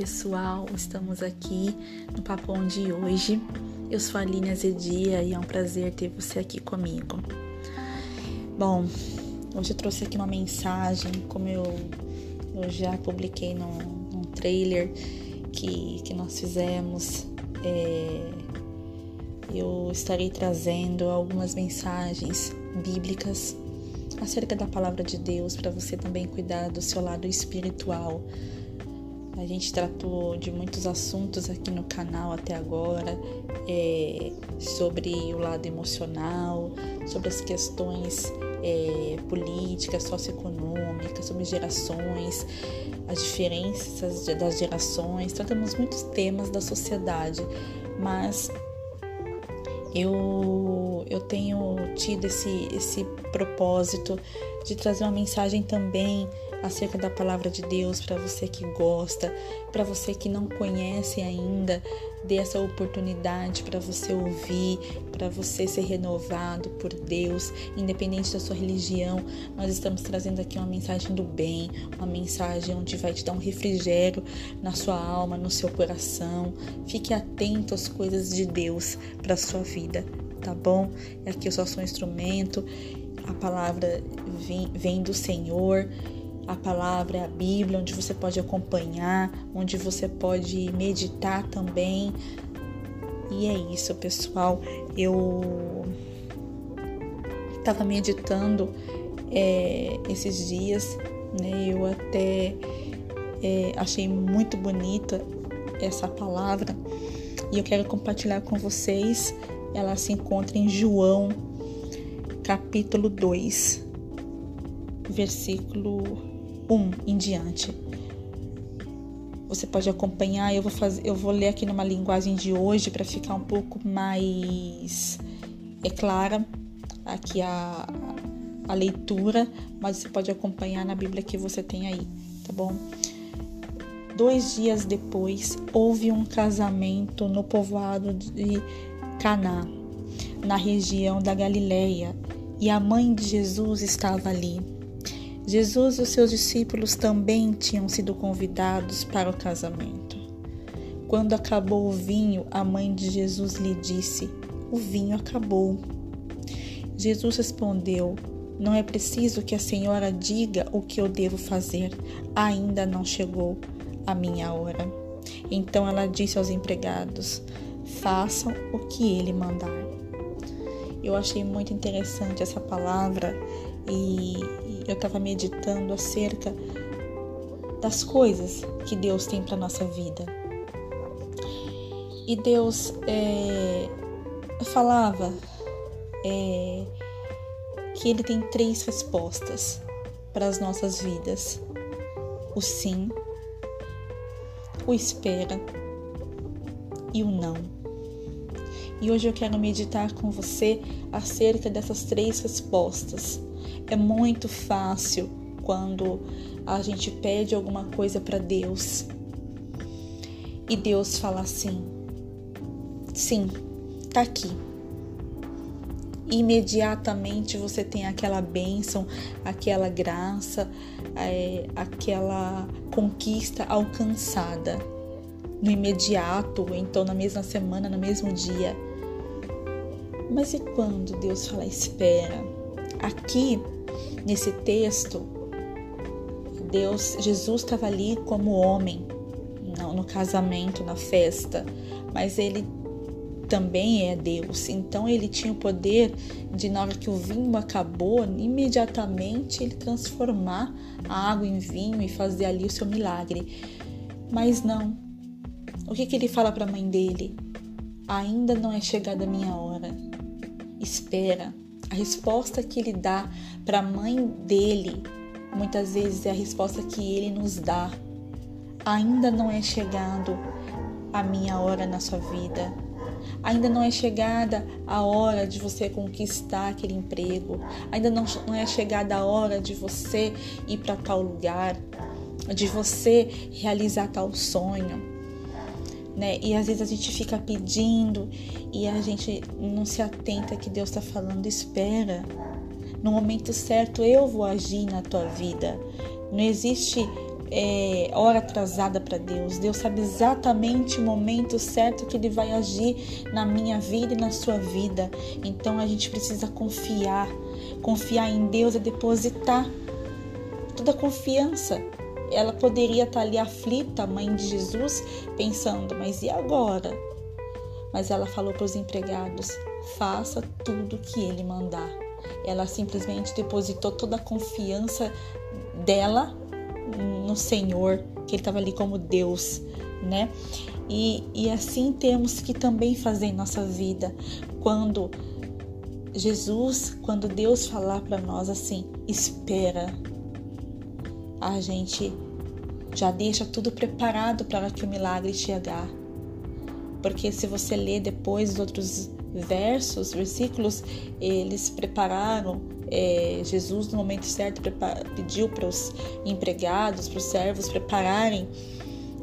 pessoal, estamos aqui no Papão de hoje. Eu sou a Aline Azedia e é um prazer ter você aqui comigo. Bom, hoje eu trouxe aqui uma mensagem, como eu, eu já publiquei num, num trailer que, que nós fizemos. É, eu estarei trazendo algumas mensagens bíblicas acerca da palavra de Deus para você também cuidar do seu lado espiritual a gente tratou de muitos assuntos aqui no canal até agora, é, sobre o lado emocional, sobre as questões é, políticas, socioeconômicas, sobre gerações, as diferenças das gerações. Tratamos muitos temas da sociedade, mas eu, eu tenho tido esse, esse propósito de trazer uma mensagem também acerca da palavra de Deus para você que gosta, para você que não conhece ainda, dê essa oportunidade para você ouvir, para você ser renovado por Deus, independente da sua religião. Nós estamos trazendo aqui uma mensagem do bem, uma mensagem onde vai te dar um refrigério na sua alma, no seu coração. Fique atento às coisas de Deus para sua vida, tá bom? Aqui eu só sou um instrumento. A palavra vem, vem do Senhor a palavra, a Bíblia, onde você pode acompanhar, onde você pode meditar também. E é isso, pessoal. Eu estava meditando é, esses dias, né? Eu até é, achei muito bonita essa palavra e eu quero compartilhar com vocês. Ela se encontra em João, capítulo 2, versículo 1 em diante. Você pode acompanhar, eu vou fazer, eu vou ler aqui numa linguagem de hoje para ficar um pouco mais é clara aqui a, a leitura, mas você pode acompanhar na Bíblia que você tem aí, tá bom? Dois dias depois, houve um casamento no povoado de Caná, na região da Galileia, e a mãe de Jesus estava ali. Jesus e os seus discípulos também tinham sido convidados para o casamento. Quando acabou o vinho, a mãe de Jesus lhe disse: O vinho acabou. Jesus respondeu: Não é preciso que a senhora diga o que eu devo fazer, ainda não chegou a minha hora. Então ela disse aos empregados: Façam o que ele mandar. Eu achei muito interessante essa palavra e eu estava meditando acerca das coisas que Deus tem para nossa vida. E Deus é, falava é, que Ele tem três respostas para as nossas vidas: o sim, o espera e o não. E hoje eu quero meditar com você acerca dessas três respostas é muito fácil quando a gente pede alguma coisa para Deus e Deus fala assim: sim, tá aqui. Imediatamente você tem aquela bênção, aquela graça, é, aquela conquista alcançada no imediato, então na mesma semana, no mesmo dia. Mas e quando Deus fala espera? Aqui Nesse texto, Deus, Jesus estava ali como homem, no, no casamento, na festa, mas ele também é Deus. Então ele tinha o poder de, na hora que o vinho acabou, imediatamente ele transformar a água em vinho e fazer ali o seu milagre. Mas não. O que, que ele fala para a mãe dele? Ainda não é chegada a minha hora. Espera. A resposta que ele dá para a mãe dele muitas vezes é a resposta que ele nos dá. Ainda não é chegado a minha hora na sua vida. Ainda não é chegada a hora de você conquistar aquele emprego. Ainda não, não é chegada a hora de você ir para tal lugar, de você realizar tal sonho né? E às vezes a gente fica pedindo e a gente não se atenta que Deus está falando, espera. No momento certo eu vou agir na tua vida. Não existe é, hora atrasada para Deus. Deus sabe exatamente o momento certo que Ele vai agir na minha vida e na sua vida. Então a gente precisa confiar. Confiar em Deus é depositar toda a confiança. Ela poderia estar ali aflita, a mãe de Jesus, pensando: mas e agora? Mas ela falou para os empregados: faça tudo que ele mandar. Ela simplesmente depositou toda a confiança dela no Senhor, que ele estava ali como Deus, né? E, e assim temos que também fazer em nossa vida. Quando Jesus, quando Deus falar para nós assim, espera, a gente já deixa tudo preparado para que o milagre chegar. Porque se você ler depois os outros versos, versículos, eles prepararam é, Jesus, no momento certo, pediu para os empregados, para os servos prepararem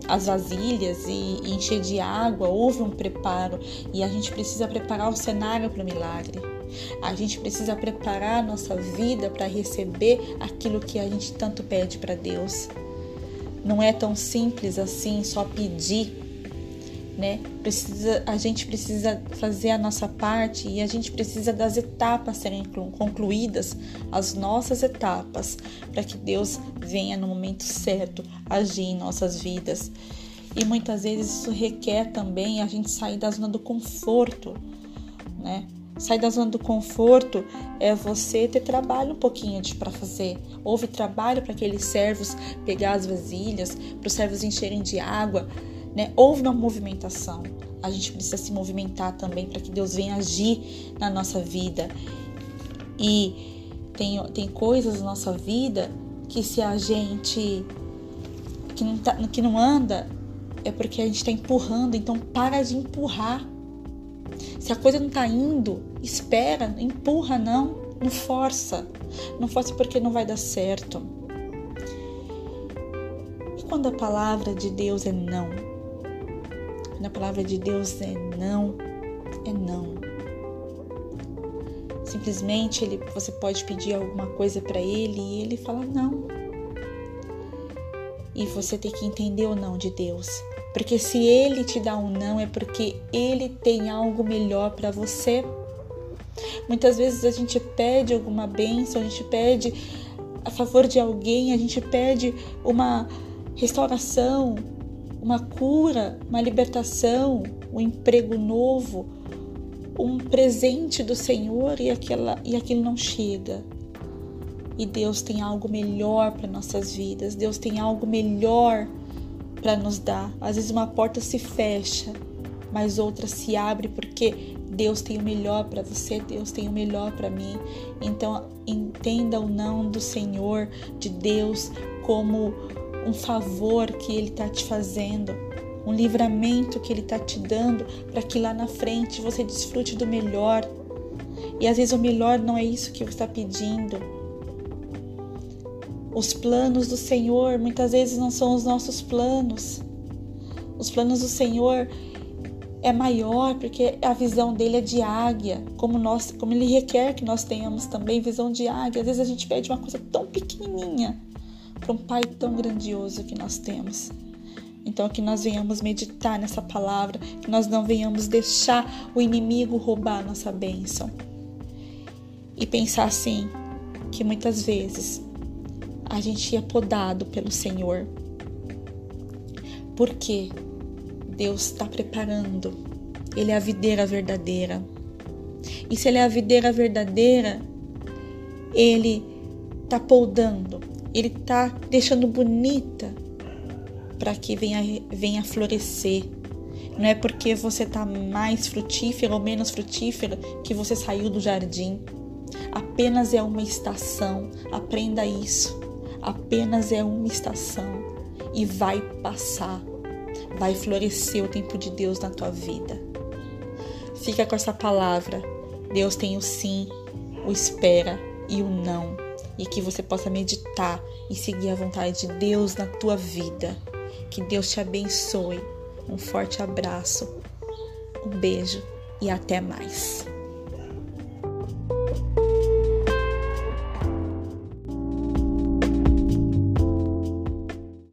as vasilhas e, e encher de água. Houve um preparo e a gente precisa preparar o cenário para o milagre. A gente precisa preparar a nossa vida para receber aquilo que a gente tanto pede para Deus. Não é tão simples assim só pedir né? Precisa, a gente precisa fazer a nossa parte e a gente precisa das etapas serem concluídas, as nossas etapas, para que Deus venha no momento certo agir em nossas vidas. E muitas vezes isso requer também a gente sair da zona do conforto, né? Sair da zona do conforto é você ter trabalho um pouquinho para fazer. Houve trabalho para aqueles servos pegar as vasilhas, para os servos encherem de água né? Houve uma movimentação. A gente precisa se movimentar também para que Deus venha agir na nossa vida. E tem, tem coisas na nossa vida que se a gente que não, tá, que não anda é porque a gente está empurrando. Então para de empurrar. Se a coisa não está indo, espera, empurra não, não força. Não força porque não vai dar certo. E quando a palavra de Deus é não? Na palavra de Deus é não, é não. Simplesmente ele, você pode pedir alguma coisa para ele e ele fala não. E você tem que entender o não de Deus. Porque se ele te dá um não é porque ele tem algo melhor para você. Muitas vezes a gente pede alguma bênção, a gente pede a favor de alguém, a gente pede uma restauração, uma cura, uma libertação, um emprego novo, um presente do Senhor e, aquela, e aquilo não chega. E Deus tem algo melhor para nossas vidas, Deus tem algo melhor para nos dar. Às vezes uma porta se fecha, mas outra se abre porque Deus tem o melhor para você, Deus tem o melhor para mim. Então entenda o não do Senhor, de Deus, como um favor que Ele está te fazendo, um livramento que Ele está te dando para que lá na frente você desfrute do melhor. E às vezes o melhor não é isso que você está pedindo. Os planos do Senhor muitas vezes não são os nossos planos. Os planos do Senhor é maior porque a visão dele é de águia, como nós, como ele requer que nós tenhamos também visão de águia. Às vezes a gente pede uma coisa tão pequenininha, para um Pai tão grandioso que nós temos. Então, que nós venhamos meditar nessa palavra, que nós não venhamos deixar o inimigo roubar a nossa bênção. E pensar assim, que muitas vezes a gente é podado pelo Senhor. Porque Deus está preparando. Ele é a videira verdadeira. E se ele é a videira verdadeira, ele está podando, ele está deixando bonita para que venha, venha florescer. Não é porque você está mais frutífera ou menos frutífera que você saiu do jardim. Apenas é uma estação. Aprenda isso. Apenas é uma estação e vai passar. Vai florescer o tempo de Deus na tua vida. Fica com essa palavra. Deus tem o sim, o espera e o não e que você possa meditar e seguir a vontade de Deus na tua vida. Que Deus te abençoe. Um forte abraço, um beijo e até mais.